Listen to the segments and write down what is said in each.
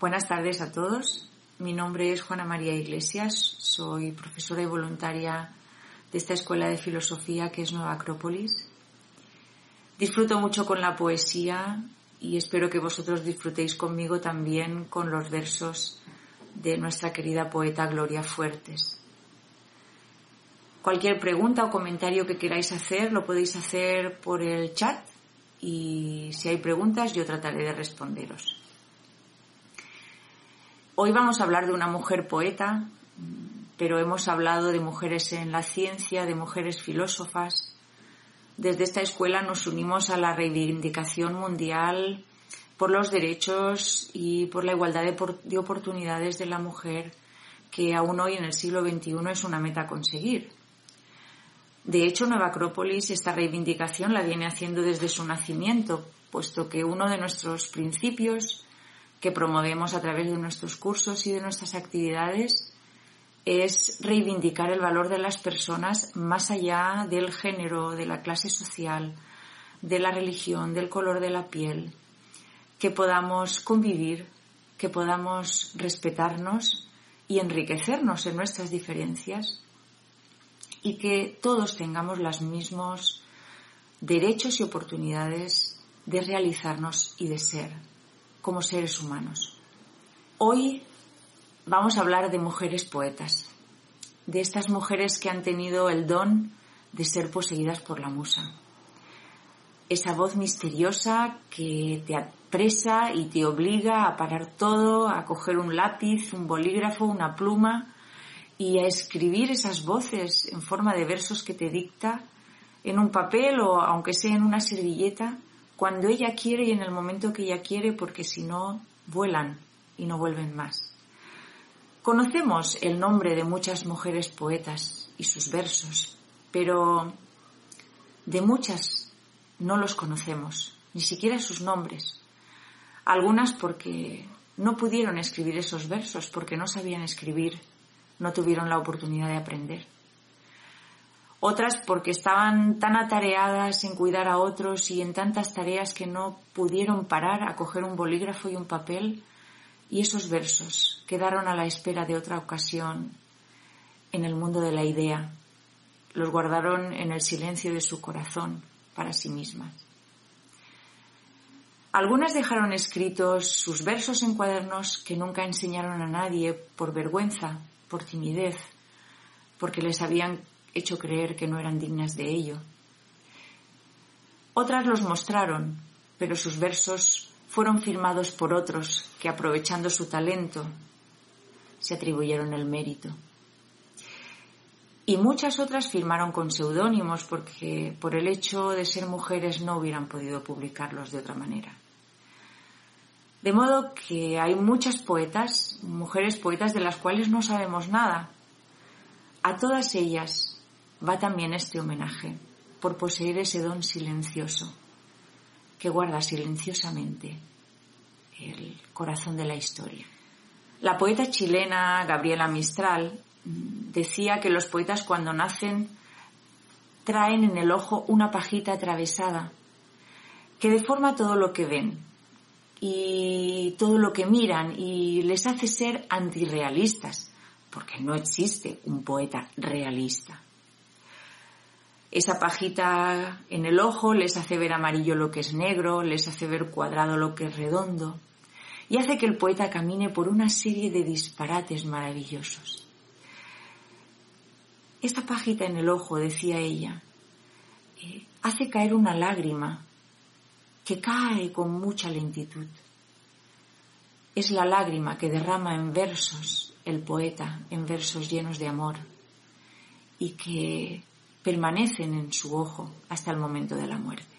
Buenas tardes a todos. Mi nombre es Juana María Iglesias. Soy profesora y voluntaria de esta escuela de filosofía que es Nueva Acrópolis. Disfruto mucho con la poesía y espero que vosotros disfrutéis conmigo también con los versos de nuestra querida poeta Gloria Fuertes. Cualquier pregunta o comentario que queráis hacer lo podéis hacer por el chat y si hay preguntas yo trataré de responderos. Hoy vamos a hablar de una mujer poeta, pero hemos hablado de mujeres en la ciencia, de mujeres filósofas. Desde esta escuela nos unimos a la reivindicación mundial por los derechos y por la igualdad de, oportunidades de la mujer, que aún hoy en el siglo XXI es una meta a conseguir. De hecho, Nueva Acrópolis esta reivindicación la viene haciendo desde su nacimiento, puesto que uno de nuestros principios que promovemos a través de nuestros cursos y de nuestras actividades es reivindicar el valor de las personas más allá del género, de la clase social, de la religión, del color de la piel, que podamos convivir, que podamos respetarnos y enriquecernos en nuestras diferencias y que todos tengamos los mismos derechos y oportunidades de realizarnos y de ser como seres humanos. Hoy vamos a hablar de mujeres poetas, de estas mujeres que han tenido el don de ser poseídas por la musa. Esa voz misteriosa que te apresa y te obliga a parar todo, a coger un lápiz, un bolígrafo, una pluma y a escribir esas voces en forma de versos que te dicta en un papel o aunque sea en una servilleta cuando ella quiere y en el momento que ella quiere, porque si no, vuelan y no vuelven más. Conocemos el nombre de muchas mujeres poetas y sus versos, pero de muchas no los conocemos, ni siquiera sus nombres. Algunas porque no pudieron escribir esos versos, porque no sabían escribir, no tuvieron la oportunidad de aprender otras porque estaban tan atareadas en cuidar a otros y en tantas tareas que no pudieron parar a coger un bolígrafo y un papel y esos versos quedaron a la espera de otra ocasión en el mundo de la idea. Los guardaron en el silencio de su corazón para sí mismas. Algunas dejaron escritos sus versos en cuadernos que nunca enseñaron a nadie por vergüenza, por timidez, porque les habían hecho creer que no eran dignas de ello. Otras los mostraron, pero sus versos fueron firmados por otros que, aprovechando su talento, se atribuyeron el mérito. Y muchas otras firmaron con seudónimos porque por el hecho de ser mujeres no hubieran podido publicarlos de otra manera. De modo que hay muchas poetas, mujeres poetas de las cuales no sabemos nada. A todas ellas va también este homenaje por poseer ese don silencioso que guarda silenciosamente el corazón de la historia. La poeta chilena Gabriela Mistral decía que los poetas cuando nacen traen en el ojo una pajita atravesada que deforma todo lo que ven y todo lo que miran y les hace ser antirrealistas, porque no existe un poeta realista. Esa pajita en el ojo les hace ver amarillo lo que es negro, les hace ver cuadrado lo que es redondo, y hace que el poeta camine por una serie de disparates maravillosos. Esta pajita en el ojo, decía ella, eh, hace caer una lágrima que cae con mucha lentitud. Es la lágrima que derrama en versos el poeta, en versos llenos de amor, y que permanecen en su ojo hasta el momento de la muerte.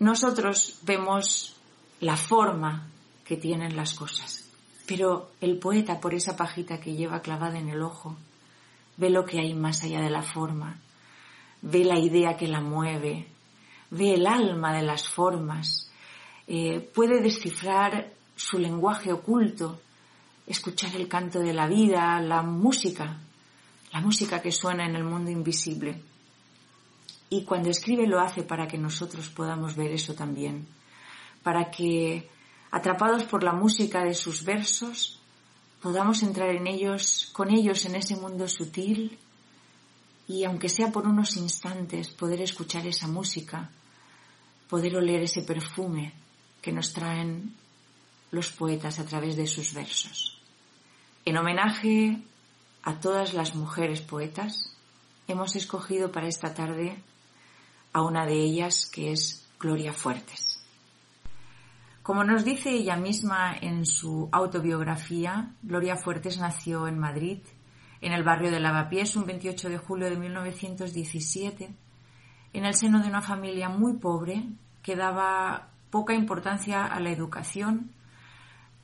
Nosotros vemos la forma que tienen las cosas. Pero el poeta, por esa pajita que lleva clavada en el ojo, ve lo que hay más allá de la forma, ve la idea que la mueve, ve el alma de las formas, eh, puede descifrar su lenguaje oculto, escuchar el canto de la vida, la música, la música que suena en el mundo invisible. Y cuando escribe lo hace para que nosotros podamos ver eso también, para que, atrapados por la música de sus versos, podamos entrar en ellos, con ellos en ese mundo sutil y, aunque sea por unos instantes, poder escuchar esa música, poder oler ese perfume que nos traen los poetas a través de sus versos. En homenaje a todas las mujeres poetas, hemos escogido para esta tarde a una de ellas que es Gloria Fuertes. Como nos dice ella misma en su autobiografía, Gloria Fuertes nació en Madrid, en el barrio de Lavapiés, un 28 de julio de 1917, en el seno de una familia muy pobre que daba poca importancia a la educación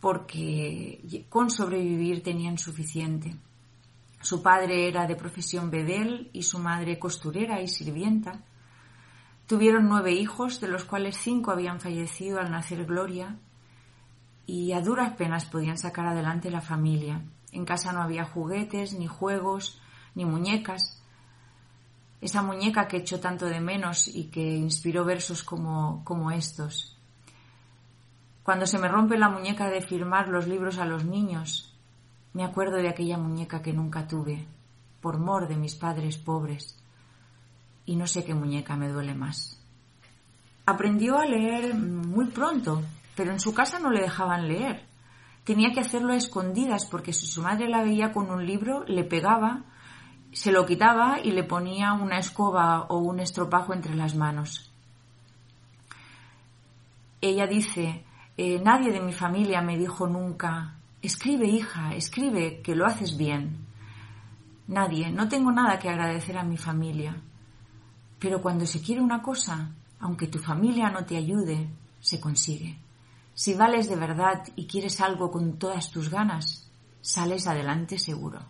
porque con sobrevivir tenían suficiente. Su padre era de profesión bedel y su madre costurera y sirvienta. Tuvieron nueve hijos, de los cuales cinco habían fallecido al nacer Gloria, y a duras penas podían sacar adelante la familia. En casa no había juguetes, ni juegos, ni muñecas. Esa muñeca que echó tanto de menos y que inspiró versos como, como estos. Cuando se me rompe la muñeca de firmar los libros a los niños, me acuerdo de aquella muñeca que nunca tuve, por mor de mis padres pobres, y no sé qué muñeca me duele más. Aprendió a leer muy pronto, pero en su casa no le dejaban leer. Tenía que hacerlo a escondidas porque si su madre la veía con un libro, le pegaba, se lo quitaba y le ponía una escoba o un estropajo entre las manos. Ella dice, eh, nadie de mi familia me dijo nunca, escribe hija, escribe, que lo haces bien. Nadie, no tengo nada que agradecer a mi familia. Pero cuando se quiere una cosa, aunque tu familia no te ayude, se consigue. Si vales de verdad y quieres algo con todas tus ganas, sales adelante seguro.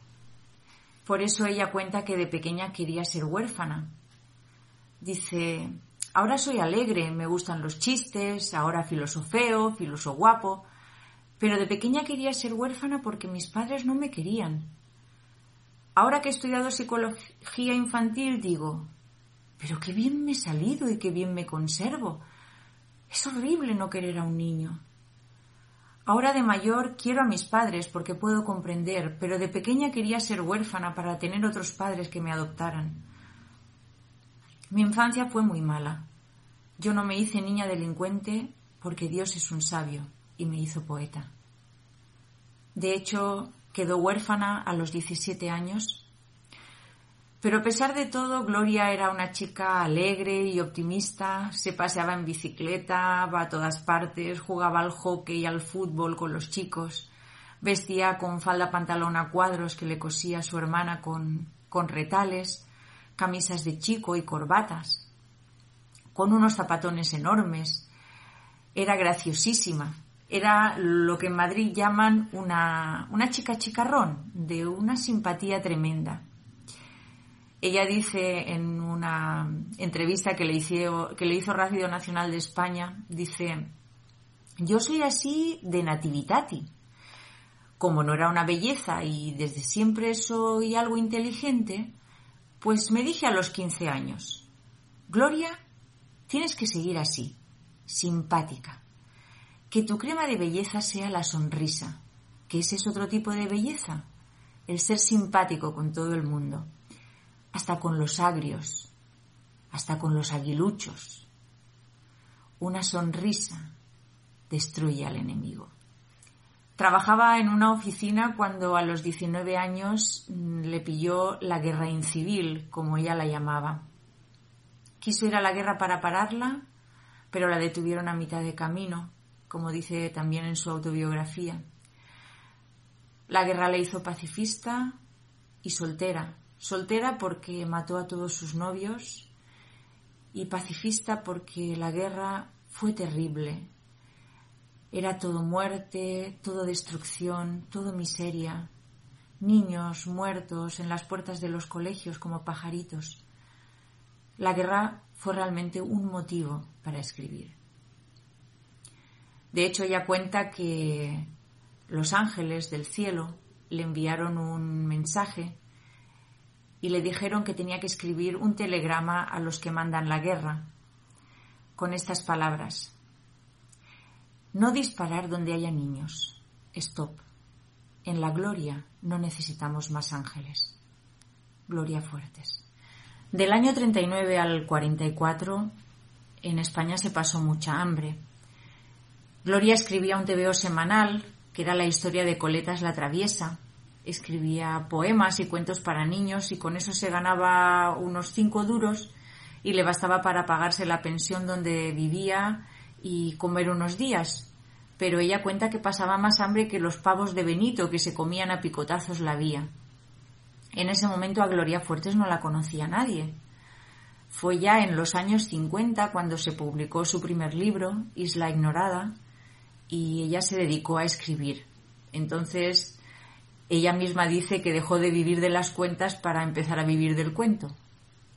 Por eso ella cuenta que de pequeña quería ser huérfana. Dice, Ahora soy alegre, me gustan los chistes, ahora filosofeo, filoso guapo, pero de pequeña quería ser huérfana porque mis padres no me querían. Ahora que he estudiado psicología infantil digo, pero qué bien me he salido y qué bien me conservo. Es horrible no querer a un niño. Ahora de mayor quiero a mis padres porque puedo comprender, pero de pequeña quería ser huérfana para tener otros padres que me adoptaran. Mi infancia fue muy mala. Yo no me hice niña delincuente porque Dios es un sabio y me hizo poeta. De hecho, quedó huérfana a los 17 años. Pero a pesar de todo, Gloria era una chica alegre y optimista, se paseaba en bicicleta, va a todas partes, jugaba al hockey y al fútbol con los chicos, vestía con falda pantalón a cuadros que le cosía su hermana con, con retales, camisas de chico y corbatas, con unos zapatones enormes. Era graciosísima. Era lo que en Madrid llaman una, una chica chicarrón, de una simpatía tremenda. Ella dice en una entrevista que le, hizo, que le hizo Radio Nacional de España, dice, yo soy así de nativitati. Como no era una belleza y desde siempre soy algo inteligente, pues me dije a los 15 años, Gloria, tienes que seguir así, simpática. Que tu crema de belleza sea la sonrisa, que ese es otro tipo de belleza, el ser simpático con todo el mundo, hasta con los agrios, hasta con los aguiluchos. Una sonrisa destruye al enemigo. Trabajaba en una oficina cuando a los 19 años mm, le pilló la guerra incivil, como ella la llamaba. Quiso ir a la guerra para pararla, pero la detuvieron a mitad de camino, como dice también en su autobiografía. La guerra le hizo pacifista y soltera. Soltera porque mató a todos sus novios y pacifista porque la guerra fue terrible, Era todo muerte, todo destrucción, todo miseria, niños muertos en las puertas de los colegios como pajaritos. La guerra fue realmente un motivo para escribir. De hecho, ella cuenta que los ángeles del cielo le enviaron un mensaje y le dijeron que tenía que escribir un telegrama a los que mandan la guerra con estas palabras. No disparar donde haya niños. Stop. En la gloria no necesitamos más ángeles. Gloria Fuertes. Del año 39 al 44 en España se pasó mucha hambre. Gloria escribía un TVO semanal, que era la historia de Coletas la Traviesa. Escribía poemas y cuentos para niños y con eso se ganaba unos cinco duros y le bastaba para pagarse la pensión donde vivía y comer unos días. Pero ella cuenta que pasaba más hambre que los pavos de Benito que se comían a picotazos la vía. En ese momento a Gloria Fuertes no la conocía nadie. Fue ya en los años 50 cuando se publicó su primer libro, Isla Ignorada, y ella se dedicó a escribir. Entonces, ella misma dice que dejó de vivir de las cuentas para empezar a vivir del cuento.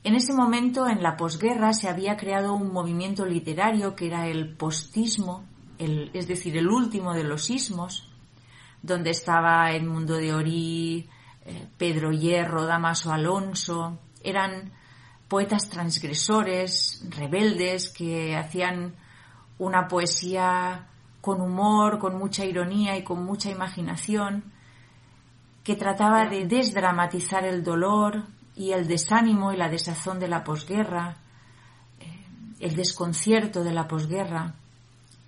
En ese momento, en la posguerra, se había creado un movimiento literario que era el postismo, es decir, el último de los sismos, donde estaba el mundo de Orí, eh, Pedro Hierro, Damaso Alonso, eran poetas transgresores, rebeldes, que hacían una poesía con humor, con mucha ironía y con mucha imaginación, que trataba de desdramatizar el dolor y el desánimo y la desazón de la posguerra, eh, el desconcierto de la posguerra,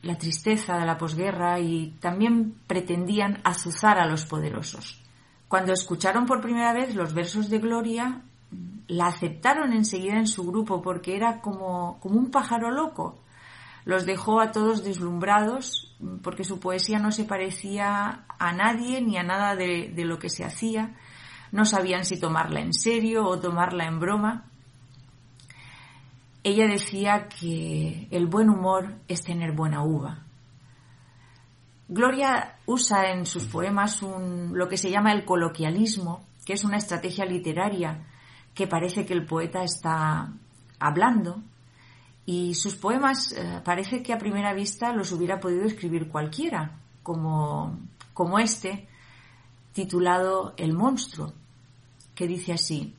la tristeza de la posguerra y también pretendían azuzar a los poderosos. Cuando escucharon por primera vez los versos de Gloria, la aceptaron enseguida en su grupo porque era como, como un pájaro loco. Los dejó a todos deslumbrados porque su poesía no se parecía a nadie ni a nada de, lo que se hacía. No sabían si tomarla en serio o tomarla en broma. Ella decía que el buen humor es tener buena uva. Gloria usa en sus poemas lo que se llama el coloquialismo, que es una estrategia literaria que parece que el poeta está hablando y sus poemas eh, parece que a primera vista los hubiera podido escribir cualquiera, como, como este, titulado El monstruo, que dice así,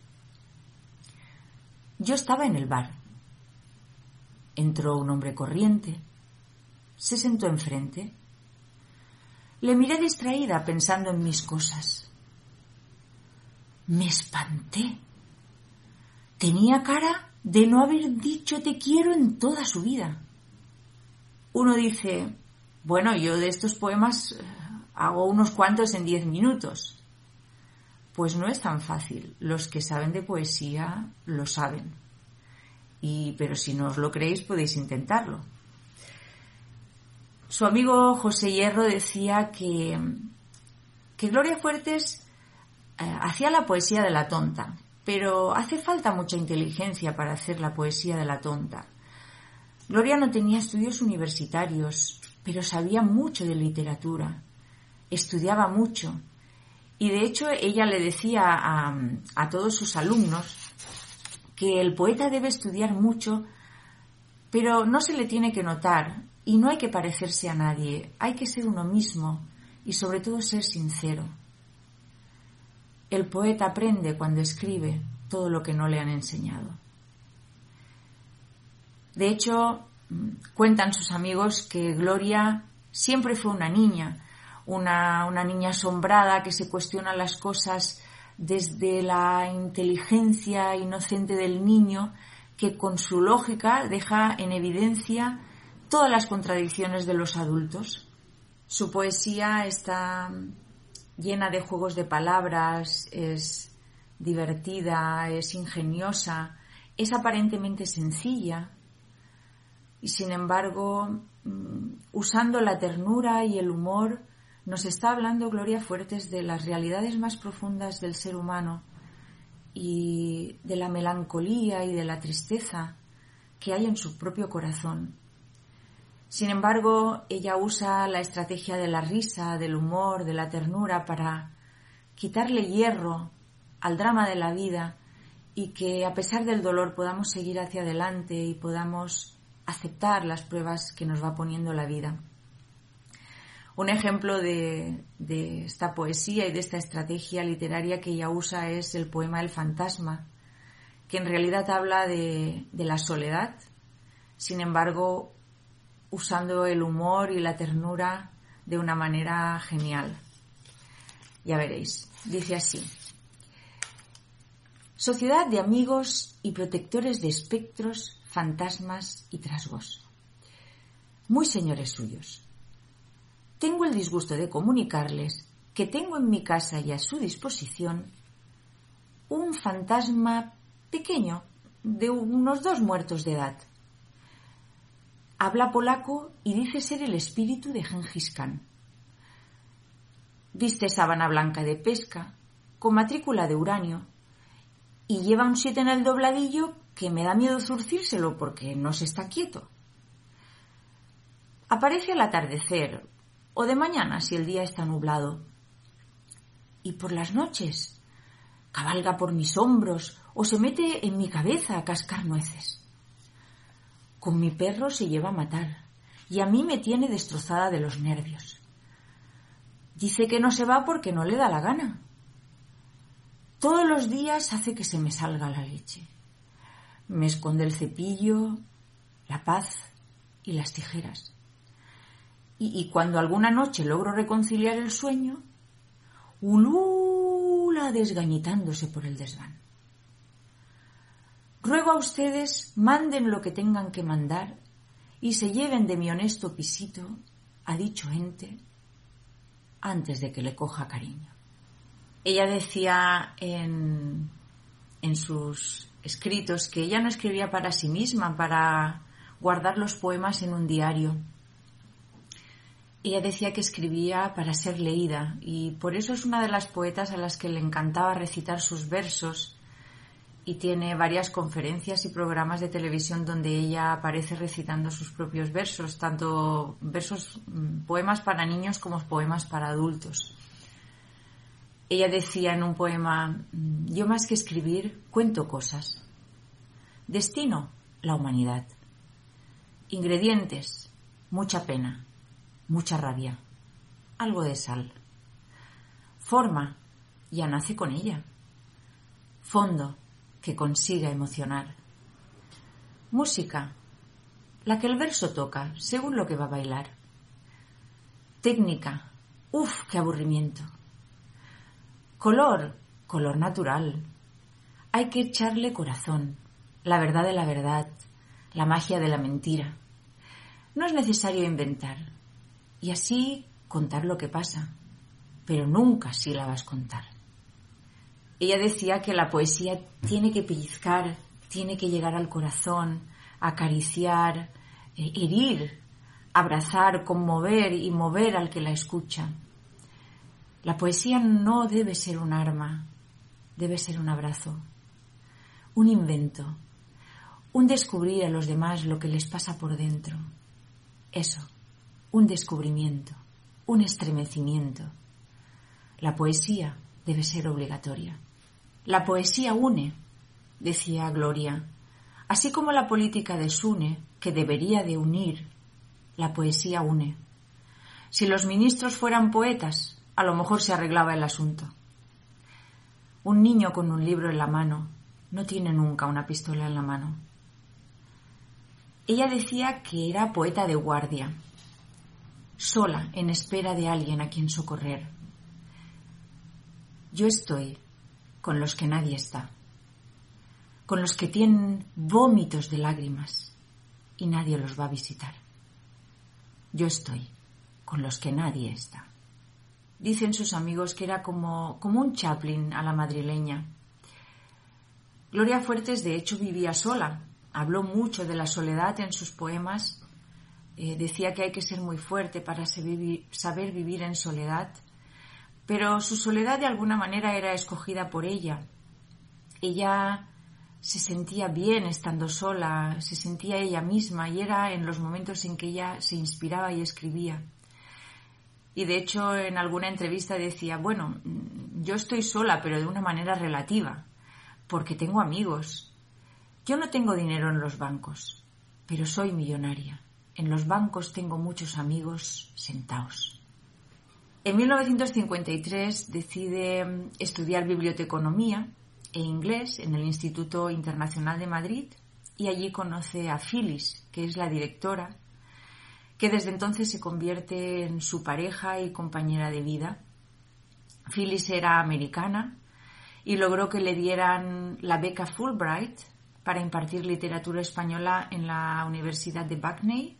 yo estaba en el bar. Entró un hombre corriente, se sentó enfrente le miré distraída pensando en mis cosas. Me espanté. Tenía cara de no haber dicho te quiero en toda su vida. Uno dice, bueno, yo de estos poemas eh, hago unos cuantos en diez minutos. Pues no es tan fácil. Los que saben de poesía lo saben. Y, pero si no os lo creéis podéis intentarlo. Su amigo José Hierro decía que, que Gloria Fuertes eh, hacía la poesía de la tonta, pero hace falta mucha inteligencia para hacer la poesía de la tonta. Gloria no tenía estudios universitarios, pero sabía mucho de literatura, estudiaba mucho, y de hecho ella le decía a, a todos sus alumnos que el poeta debe estudiar mucho, pero no se le tiene que notar, y no hay que parecerse a nadie, hay que ser uno mismo y sobre todo ser sincero. El poeta aprende cuando escribe todo lo que no le han enseñado. De hecho, cuentan sus amigos que Gloria siempre fue una niña, una, una niña asombrada que se cuestiona las cosas desde la inteligencia inocente del niño que con su lógica deja en evidencia todas las contradicciones de los adultos. Su poesía está llena de juegos de palabras, es divertida, es ingeniosa, es aparentemente sencilla. Y sin embargo, mm, usando la ternura y el humor, nos está hablando Gloria Fuertes de las realidades más profundas del ser humano y de la melancolía y de la tristeza que hay en su propio corazón Sin embargo, ella usa la estrategia de la risa, del humor, de la ternura para quitarle hierro al drama de la vida y que a pesar del dolor podamos seguir hacia adelante y podamos aceptar las pruebas que nos va poniendo la vida. Un ejemplo de, esta poesía y de esta estrategia literaria que ella usa es el poema El fantasma, que en realidad habla de, de la soledad, sin embargo, usando el humor y la ternura de una manera genial. Ya veréis, dice así. Sociedad de amigos y protectores de espectros, fantasmas y trasgos. Muy señores suyos tengo el disgusto de comunicarles que tengo en mi casa y a su disposición un fantasma pequeño de unos dos muertos de edad. Habla polaco y dice ser el espíritu de Gengis Khan. Viste sábana blanca de pesca, con matrícula de uranio, y lleva un siete en el dobladillo que me da miedo zurcírselo porque no se está quieto. Aparece al atardecer, o de mañana si el día está nublado. Y por las noches cabalga por mis hombros o se mete en mi cabeza a cascar nueces. Con mi perro se lleva a matar y a mí me tiene destrozada de los nervios. Dice que no se va porque no le da la gana. Todos los días hace que se me salga la leche. Me esconde el cepillo, la paz y las tijeras y, cuando alguna noche logro reconciliar el sueño, ulula desgañitándose por el desván. Ruego a ustedes manden lo que tengan que mandar y se lleven de mi honesto pisito a dicho ente antes de que le coja cariño. Ella decía en, en sus escritos que ella no escribía para sí misma, para guardar los poemas en un diario, ella decía que escribía para ser leída y por eso es una de las poetas a las que le encantaba recitar sus versos y tiene varias conferencias y programas de televisión donde ella aparece recitando sus propios versos, tanto versos, mm, poemas para niños como poemas para adultos. Ella decía en un poema, mm, yo más que escribir, cuento cosas. Destino, la humanidad. Ingredientes, mucha pena mucha rabia, algo de sal. Forma, ya nace con ella. Fondo, que consiga emocionar. Música, la que el verso toca, según lo que va a bailar. Técnica, uff, qué aburrimiento. Color, color natural. Hay que echarle corazón, la verdad de la verdad, la magia de la mentira. No es necesario inventar, y así contar lo que pasa, pero nunca si la vas a contar. Ella decía que la poesía tiene que pellizcar, tiene que llegar al corazón, acariciar, eh, herir, abrazar, conmover y mover al que la escucha. La poesía no debe ser un arma, debe ser un abrazo, un invento, un descubrir a los demás lo que les pasa por dentro. Eso un descubrimiento, un estremecimiento. La poesía debe ser obligatoria. La poesía une, decía Gloria, así como la política desune, que debería de unir, la poesía une. Si los ministros fueran poetas, a lo mejor se arreglaba el asunto. Un niño con un libro en la mano no tiene nunca una pistola en la mano. Ella decía que era poeta de guardia, sola en espera de alguien a quien socorrer. Yo estoy con los que nadie está, con los que tienen vómitos de lágrimas y nadie los va a visitar. Yo estoy con los que nadie está. Dicen sus amigos que era como, como un Chaplin a la madrileña. Gloria Fuertes de hecho vivía sola. Habló mucho de la soledad en sus poemas eh, decía que hay que ser muy fuerte para saber vivir en soledad, pero su soledad de alguna manera era escogida por ella. Ella se sentía bien estando sola, se sentía ella misma y era en los momentos en que ella se inspiraba y escribía. Y de hecho en alguna entrevista decía, bueno, yo estoy sola pero de una manera relativa, porque tengo amigos. Yo no tengo dinero en los bancos, pero soy millonaria. En los bancos tengo muchos amigos sentados. En 1953 decide estudiar biblioteconomía e inglés en el Instituto Internacional de Madrid y allí conoce a Phyllis, que es la directora, que desde entonces se convierte en su pareja y compañera de vida. Phyllis era americana y logró que le dieran la beca Fulbright para impartir literatura española en la Universidad de Bucknell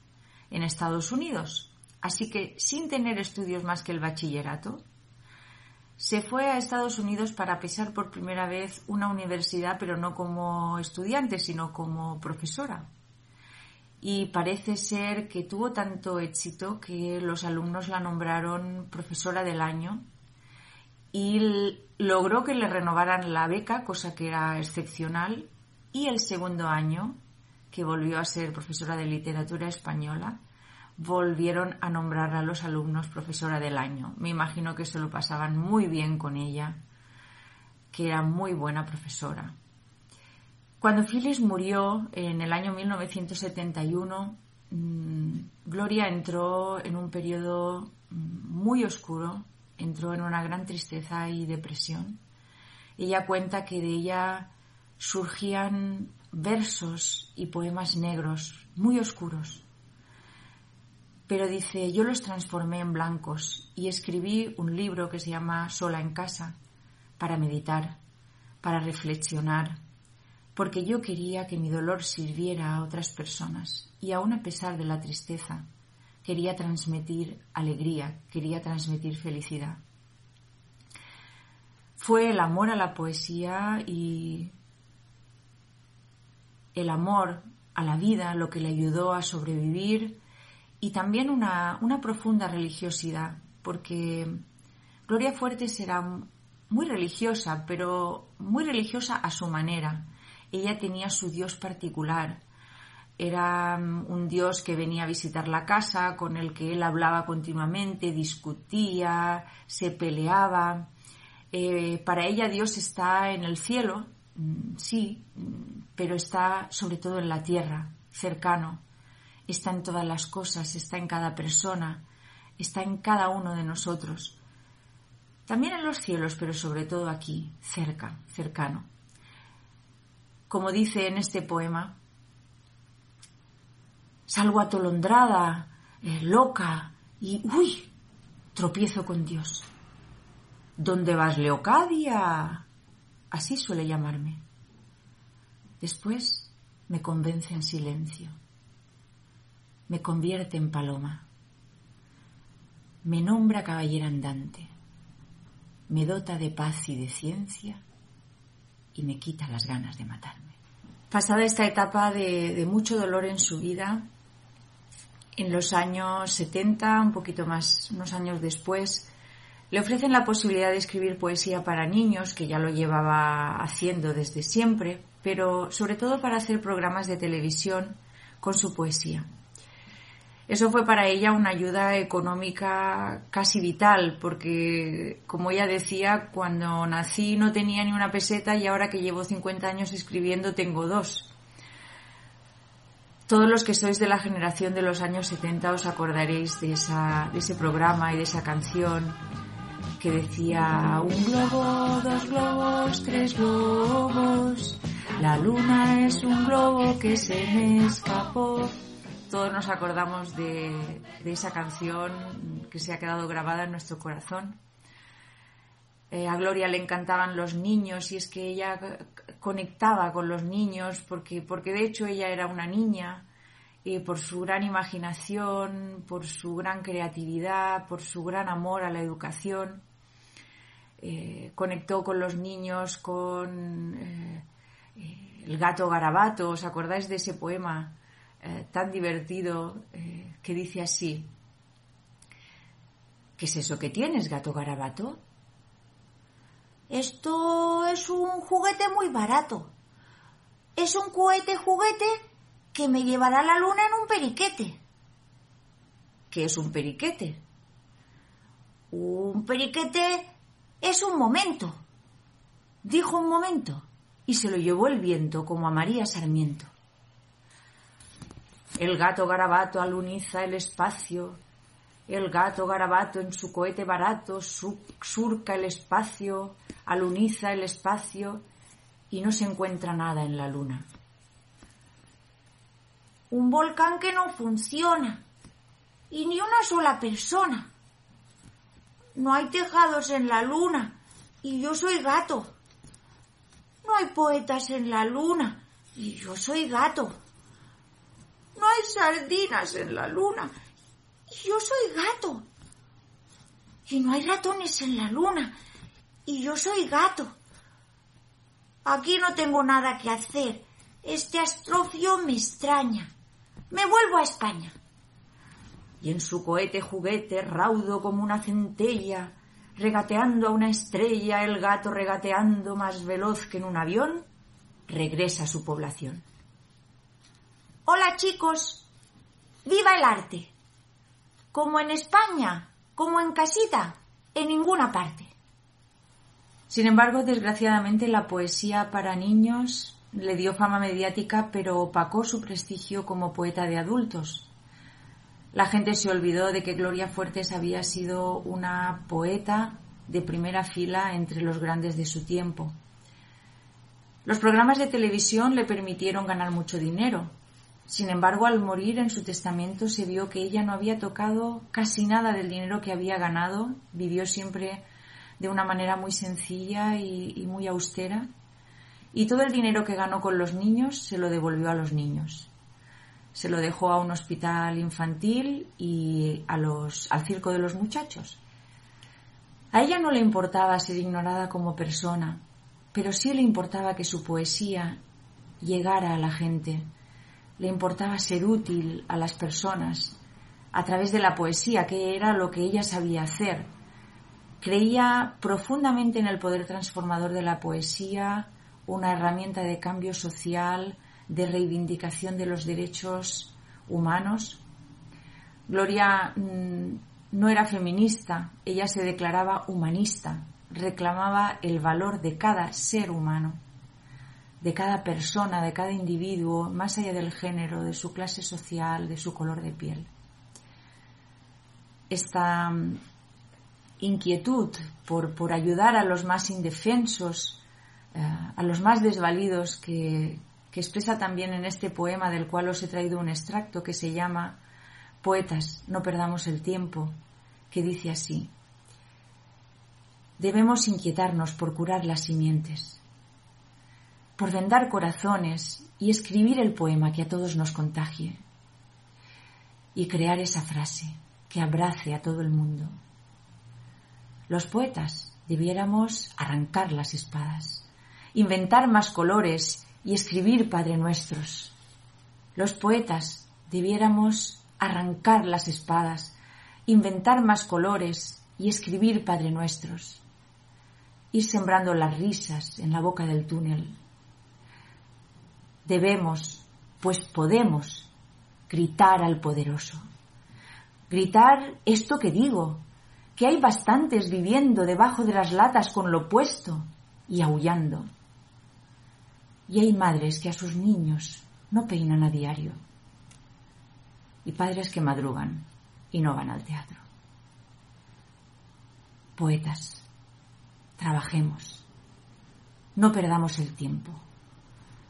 en Estados Unidos. Así que, sin tener estudios más que el bachillerato, se fue a Estados Unidos para pisar por primera vez una universidad, pero no como estudiante, sino como profesora. Y parece ser que tuvo tanto éxito que los alumnos la nombraron profesora del año y logró que le renovaran la beca, cosa que era excepcional, y el segundo año, que volvió a ser profesora de literatura española, volvieron a nombrar a los alumnos profesora del año. Me imagino que se lo pasaban muy bien con ella, que era muy buena profesora. Cuando Phyllis murió en el año 1971, mm, Gloria entró en un periodo mm, muy oscuro, entró en una gran tristeza y depresión. Ella cuenta que de ella surgían versos y poemas negros muy oscuros pero dice, yo los transformé en blancos y escribí un libro que se llama Sola en casa, para meditar, para reflexionar, porque yo quería que mi dolor sirviera a otras personas y aun a pesar de la tristeza, quería transmitir alegría, quería transmitir felicidad. Fue el amor a la poesía y el amor a la vida lo que le ayudó a sobrevivir y también una, profunda religiosidad, porque Gloria Fuertes era muy religiosa, pero muy religiosa a su manera. Ella tenía su Dios particular. Era mm, un Dios que venía a visitar la casa, con el que él hablaba continuamente, discutía, se peleaba. Eh, para ella Dios está en el cielo, mm, sí, mm, pero está sobre todo en la tierra, cercano, está en todas las cosas, está en cada persona, está en cada uno de nosotros. También en los cielos, pero sobre todo aquí, cerca, cercano. Como dice en este poema, salgo atolondrada, eh, loca, y ¡uy! tropiezo con Dios. ¿Dónde vas, Leocadia? Así suele llamarme. Después me convence en silencio me convierte en paloma, me nombra caballera andante, me dota de paz y de ciencia y me quita las ganas de matarme. Pasada esta etapa de, mucho dolor en su vida, en los años 70, un poquito más, unos años después, le ofrecen la posibilidad de escribir poesía para niños, que ya lo llevaba haciendo desde siempre, pero sobre todo para hacer programas de televisión con su poesía. Eso fue para ella una ayuda económica casi vital, porque, como ella decía, cuando nací no tenía ni una peseta y ahora que llevo 50 años escribiendo tengo dos. Todos los que sois de la generación de los años 70 os acordaréis de, esa, de ese programa y de esa canción que decía un globo, dos globos, tres globos, la luna es un globo que se me escapó todos nos acordamos de, esa canción que se ha quedado grabada en nuestro corazón. Eh, a Gloria le encantaban los niños y es que ella conectaba con los niños porque, porque de hecho ella era una niña y por su gran imaginación, por su gran creatividad, por su gran amor a la educación. Eh, conectó con los niños, con eh, el gato garabato. ¿Os acordáis de ese poema? Eh, tan divertido eh, que dice así, ¿qué es eso que tienes, gato garabato? Esto es un juguete muy barato. es un cohete juguete que me llevará a la luna en un periquete. ¿Qué es un periquete? Un periquete es un momento. Dijo un momento y se lo llevó el viento como a María Sarmiento. El gato garabato aluniza el espacio. El gato garabato en su cohete barato surca el espacio, aluniza el espacio y no se encuentra nada en la luna. Un volcán que no funciona y ni una sola persona. No hay tejados en la luna y yo soy gato. No hay poetas en la luna y yo soy gato. No hay sardinas en la luna y yo soy gato. Y no hay ratones en la luna y yo soy gato. Aquí no tengo nada que hacer. Este astrofio me extraña. Me vuelvo a España. Y en su cohete juguete, raudo como una centella, regateando a una estrella, el gato regateando más veloz que en un avión, regresa a su población. Hola chicos, viva el arte. Como en España, como en casita, en ninguna parte. Sin embargo, desgraciadamente, la poesía para niños le dio fama mediática, pero opacó su prestigio como poeta de adultos. La gente se olvidó de que Gloria Fuertes había sido una poeta de primera fila entre los grandes de su tiempo. Los programas de televisión le permitieron ganar mucho dinero. Sin embargo, al morir en su testamento se vio que ella no había tocado casi nada del dinero que había ganado, vivió siempre de una manera muy sencilla y, muy austera. Y todo el dinero que ganó con los niños se lo devolvió a los niños. Se lo dejó a un hospital infantil y a los, al circo de los muchachos. A ella no le importaba ser ignorada como persona, pero sí le importaba que su poesía llegara a la gente. Le importaba ser útil a las personas a través de la poesía, que era lo que ella sabía hacer, Creía profundamente en el poder transformador de la poesía, una herramienta de cambio social, de reivindicación de los derechos humanos. Gloria mm, no era feminista, ella se declaraba humanista, reclamaba el valor de cada ser humano, de cada persona, de cada individuo, más allá del género, de su clase social, de su color de piel. Esta inquietud por, por ayudar a los más indefensos, eh, a los más desvalidos, que, que expresa también en este poema del cual os he traído un extracto que se llama Poetas, no perdamos el tiempo, que dice así. Debemos inquietarnos por curar las simientes, por vendar corazones y escribir el poema que a todos nos contagie y crear esa frase que abrace a todo el mundo los poetas debiéramos arrancar las espadas, inventar más colores y escribir Padre Nuestros. Los poetas debiéramos arrancar las espadas, inventar más colores y escribir Padre Nuestros. Ir sembrando las risas en la boca del túnel. Debemos, pues podemos, gritar al poderoso. Gritar esto que digo, que hay bastantes viviendo debajo de las latas con lo puesto y aullando. Y hay madres que a sus niños no peinan a diario. Y padres que madrugan y no van al teatro. Poetas, trabajemos. No perdamos el tiempo,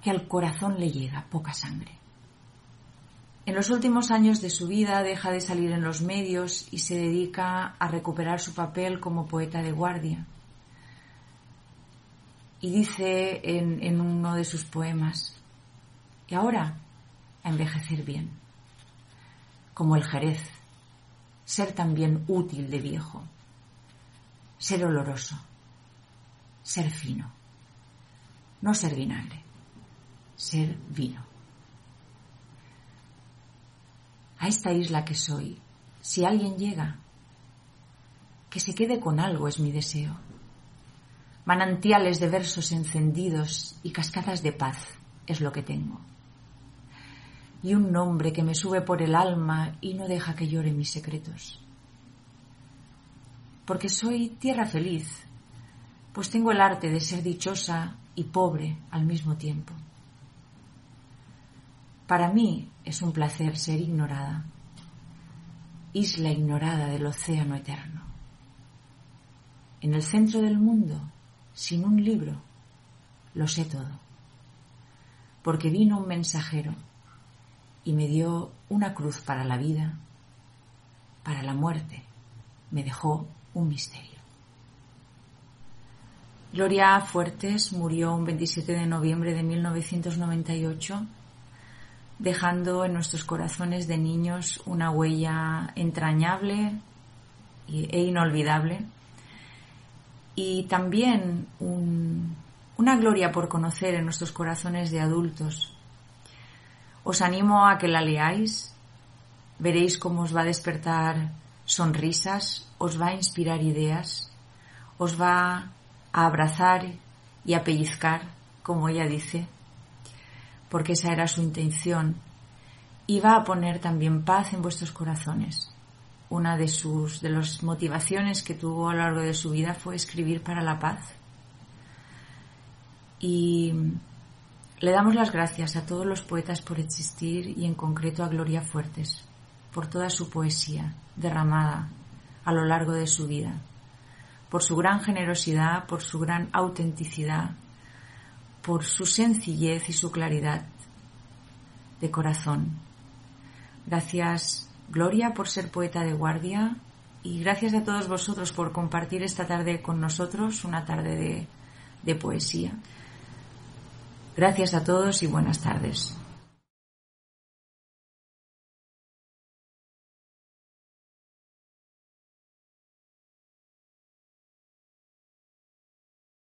que al corazón le llega poca sangre. En los últimos años de su vida deja de salir en los medios y se dedica a recuperar su papel como poeta de guardia. Y dice en, uno de sus poemas, y ahora a envejecer bien, como el jerez, ser también útil de viejo, ser oloroso, ser fino, no ser vinagre, ser vino. a esta isla que soy, si alguien llega, que se quede con algo es mi deseo. Manantiales de versos encendidos y cascadas de paz es lo que tengo. Y un nombre que me sube por el alma y no deja que llore mis secretos. Porque soy tierra feliz, pues tengo el arte de ser dichosa y pobre al mismo tiempo. Para mí es un placer ser ignorada, isla ignorada del océano eterno. En el centro del mundo, sin un libro, lo sé todo, porque vino un mensajero y me dio una cruz para la vida, para la muerte, me dejó un misterio. Gloria Fuertes murió un 27 de noviembre de 1998, dejando en nuestros corazones de niños una huella entrañable e inolvidable y también una gloria por conocer en nuestros corazones de adultos. Os animo a que la leáis, veréis cómo os va a despertar sonrisas, os va a inspirar ideas, os va a abrazar y a pellizcar, como ella dice, porque esa era su intención, y va a poner también paz en vuestros corazones una de sus de las motivaciones que tuvo a lo largo de su vida fue escribir para la paz. Y le damos las gracias a todos los poetas por existir y en concreto a Gloria Fuertes por toda su poesía derramada a lo largo de su vida, por su gran generosidad, por su gran autenticidad, por su sencillez y su claridad de corazón. Gracias Gloria por ser poeta de guardia y gracias a todos vosotros por compartir esta tarde con nosotros, una tarde de, de poesía. Gracias a todos y buenas tardes.